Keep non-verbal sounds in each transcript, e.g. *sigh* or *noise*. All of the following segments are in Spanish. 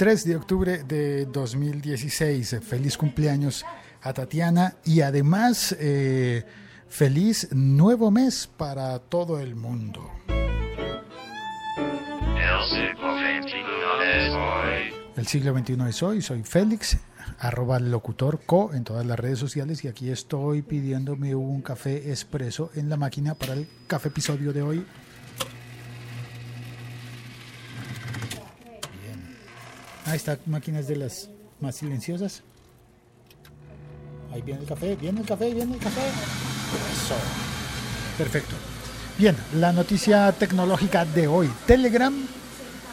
3 de octubre de 2016. Feliz cumpleaños a Tatiana y además eh, feliz nuevo mes para todo el mundo. El siglo XXI es hoy, soy Félix, arroba locutor co en todas las redes sociales y aquí estoy pidiéndome un café expreso en la máquina para el café episodio de hoy. Ahí está, máquinas de las más silenciosas. Ahí viene el café, viene el café, viene el café. Eso. Perfecto. Bien, la noticia tecnológica de hoy. Telegram,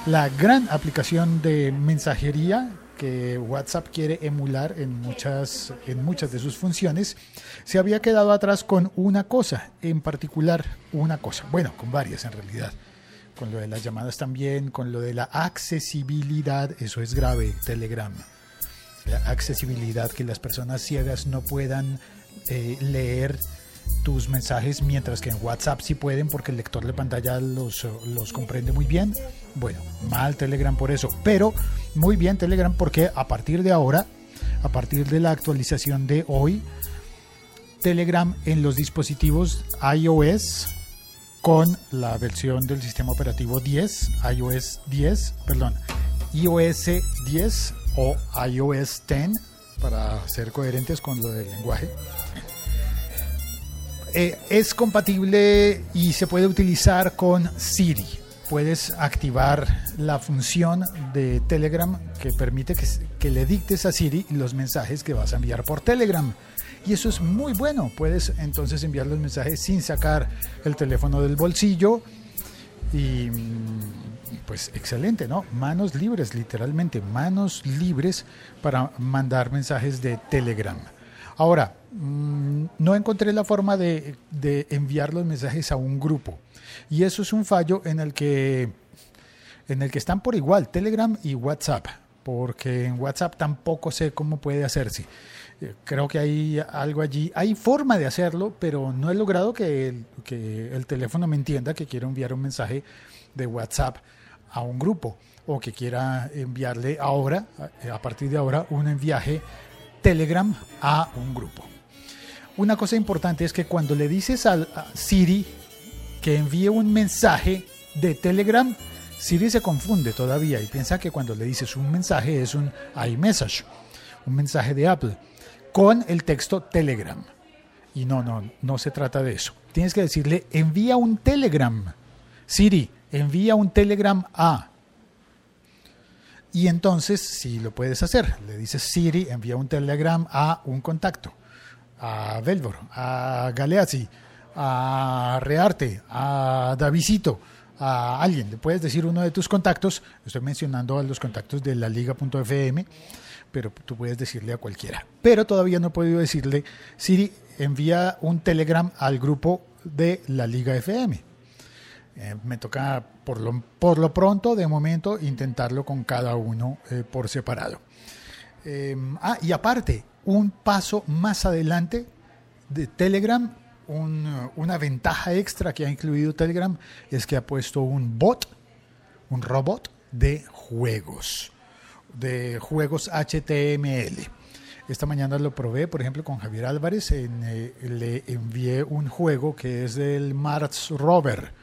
la gran aplicación de mensajería que WhatsApp quiere emular en muchas, en muchas de sus funciones, se había quedado atrás con una cosa, en particular una cosa, bueno, con varias en realidad, con lo de las llamadas también, con lo de la accesibilidad, eso es grave, Telegram, la accesibilidad, que las personas ciegas no puedan eh, leer tus mensajes, mientras que en WhatsApp sí pueden porque el lector de pantalla los, los comprende muy bien. Bueno, mal Telegram por eso, pero muy bien Telegram porque a partir de ahora, a partir de la actualización de hoy, Telegram en los dispositivos iOS con la versión del sistema operativo 10, iOS 10, perdón, iOS 10 o iOS 10 para ser coherentes con lo del lenguaje eh, es compatible y se puede utilizar con Siri. Puedes activar la función de Telegram que permite que, le dictes a Siri los mensajes que vas a enviar por Telegram. Y eso es muy bueno. Puedes entonces enviar los mensajes sin sacar el teléfono del bolsillo. Y mm, pues excelente, ¿no? Manos libres, literalmente, manos libres para mandar mensajes de Telegram. Ahora, mm, no encontré la forma de, enviar los mensajes a un grupo. Y eso es un fallo en el que, en el que están por igual Telegram y WhatsApp, porque en WhatsApp tampoco sé cómo puede hacerse. Eh, creo que hay algo allí. Hay forma de hacerlo, pero no he logrado que el, que el teléfono me entienda que quiero enviar un mensaje de WhatsApp a un grupo o que quiera enviarle ahora, a partir de ahora, un enviaje Telegram a un grupo. Una cosa importante es que cuando le dices a Siri que envíe un mensaje de Telegram, Siri se confunde todavía y piensa que cuando le dices un mensaje es un iMessage, un mensaje de Apple, con el texto Telegram. Y no, no, no se trata de eso. Tienes que decirle, envía un Telegram. Siri, envía un Telegram a. Y entonces, si lo puedes hacer, le dices Siri, envía un telegram a un contacto, a Velvor, a Galeazzi, a Rearte, a Davisito, a alguien. Le puedes decir uno de tus contactos, estoy mencionando a los contactos de la liga.fm, pero tú puedes decirle a cualquiera. Pero todavía no he podido decirle, Siri, envía un telegram al grupo de la Liga FM. Eh, me toca por lo, por lo pronto, de momento, intentarlo con cada uno eh, por separado. Em, ah, y aparte, un paso más adelante de Telegram, una ventaja extra que ha incluido Telegram es que ha puesto un bot, un robot de juegos, de juegos HTML. Esta mañana lo probé, por ejemplo, con Javier Álvarez. Eh, le envié un juego que es del Mars Rover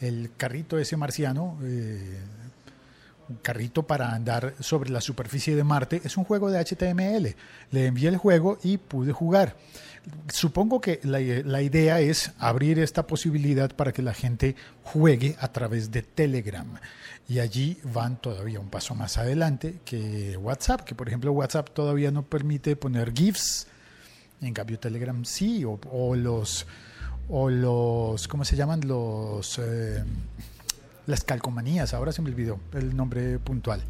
el carrito ese marciano, eh, carrito para andar sobre la superficie de Marte, es un juego de HTML. Le envié el juego y pude jugar. Supongo que la, la, idea es abrir esta posibilidad para que la gente juegue a través de Telegram. Y allí van todavía un paso más adelante que WhatsApp, que por ejemplo WhatsApp todavía no permite poner GIFs, en cambio Telegram sí, o, los o los, ¿cómo se llaman? Los, eh, las calcomanías, ahora se me olvidó el nombre puntual.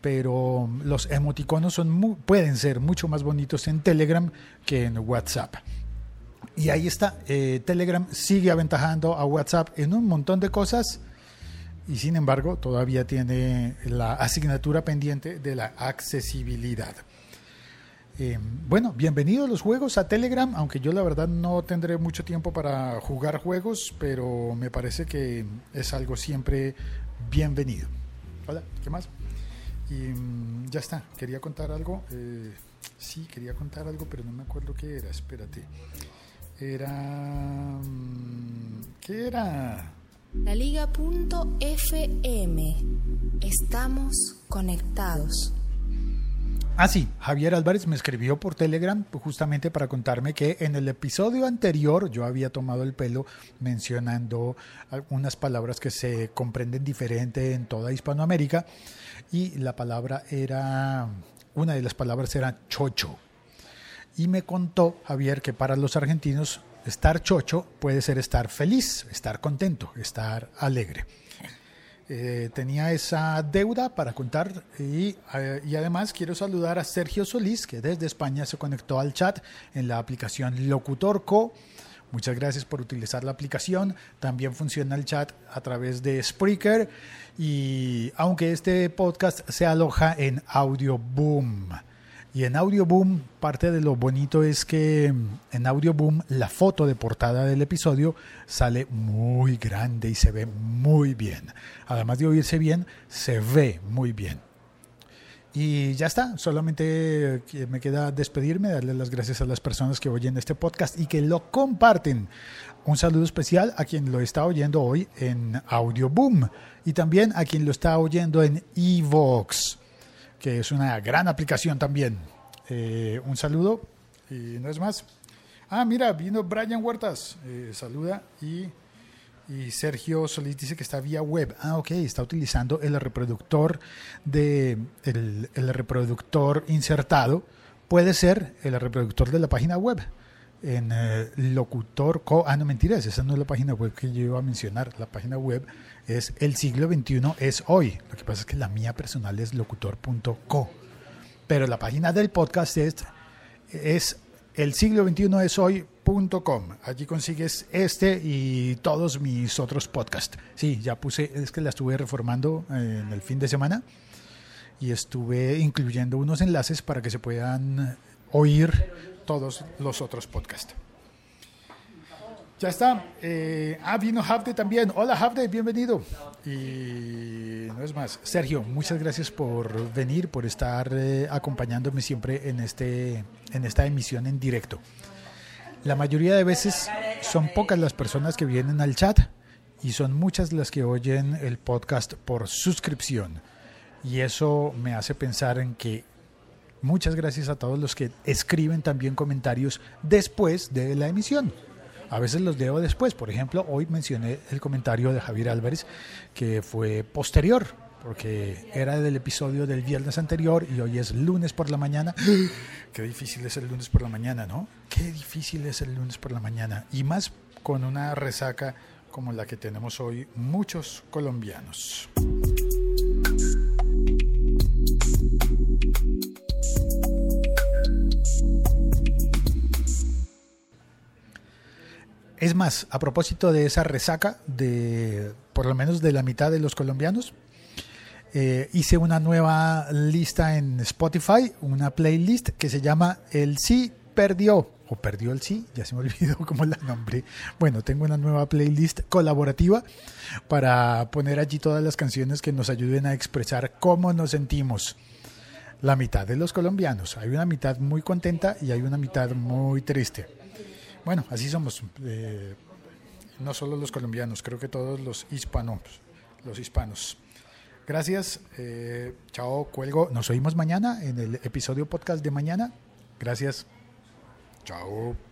Pero los emoticonos pueden ser mucho más bonitos en Telegram que en WhatsApp. Y ahí está, eh, Telegram sigue aventajando a WhatsApp en un montón de cosas y sin embargo todavía tiene la asignatura pendiente de la accesibilidad. Eh, bueno, bienvenidos los juegos a Telegram, aunque yo la verdad no tendré mucho tiempo para jugar juegos, pero me parece que es algo siempre bienvenido. Hola, ¿qué más? Y mm, ya está, quería contar algo. Eh, sí, quería contar algo, pero no me acuerdo qué era, espérate. Era... mm, ¿Qué era? La Liga.fm. Estamos conectados. Ah, sí, Javier Álvarez me escribió por Telegram justamente para contarme que en el episodio anterior yo había tomado el pelo mencionando algunas palabras que se comprenden diferente en toda Hispanoamérica y la palabra era, una de las palabras era chocho. Y me contó Javier que para los argentinos estar chocho puede ser estar feliz, estar contento, estar alegre. Eh, tenía esa deuda para contar y, eh, y, además quiero saludar a Sergio Solís que desde España se conectó al chat en la aplicación Locutorco. Muchas gracias por utilizar la aplicación. También funciona el chat a través de Spreaker y aunque este podcast se aloja en Audio Boom. Y en Audio Boom, parte de lo bonito es que en Audio Boom la foto de portada del episodio sale muy grande y se ve muy bien. Además de oírse bien, se ve muy bien. Y ya está, solamente me queda despedirme, darle las gracias a las personas que oyen este podcast y que lo comparten. Un saludo especial a quien lo está oyendo hoy en Audio Boom y también a quien lo está oyendo en Evox que es una gran aplicación también. Eh, un saludo y no es más. Ah, mira, vino Brian Huertas, eh, saluda y, y, Sergio Solís dice que está vía web. Ah, ok, está utilizando el reproductor de el, el reproductor insertado. Puede ser el reproductor de la página web en eh, locutor co ah no mentiras esa no es la página web que yo iba a mencionar la página web es el siglo XXI es hoy lo que pasa es que la mía personal es locutor.co pero la página del podcast es, es el siglo XXI es hoy.com allí consigues este y todos mis otros podcasts. Sí ya puse es que la estuve reformando eh, en el fin de semana y estuve incluyendo unos enlaces para que se puedan oír todos los otros podcasts. Ya está. Eh, ah, vino Havde también. Hola Havde, bienvenido. Y no es más. Sergio, muchas gracias por venir, por estar eh, acompañándome siempre en, este, en esta emisión en directo. La mayoría de veces son pocas las personas que vienen al chat y son muchas las que oyen el podcast por suscripción. Y eso me hace pensar en que Muchas gracias a todos los que escriben también comentarios después de la emisión. A veces los leo después. Por ejemplo, hoy mencioné el comentario de Javier Álvarez que fue posterior, porque era del episodio del viernes anterior y hoy es lunes por la mañana. *gasps* Qué difícil es el lunes por la mañana, ¿no? Qué difícil es el lunes por la mañana. Y más con una resaca como la que tenemos hoy muchos colombianos. Es más, a propósito de esa resaca de por lo menos de la mitad de los colombianos, eh, hice una nueva lista en Spotify, una playlist que se llama El sí perdió o perdió el sí, ya se me *laughs* olvidó cómo la nombré. Bueno, tengo una nueva playlist colaborativa para poner allí todas las canciones que nos ayuden a expresar cómo nos sentimos. La mitad de los colombianos, hay una mitad muy contenta y hay una mitad muy triste. Bueno, así somos. Eh, no solo los colombianos, creo que todos los hispanos. Los hispanos. Gracias. Eh, chao, cuelgo. Nos oímos mañana en el episodio podcast de mañana. Gracias. Chao.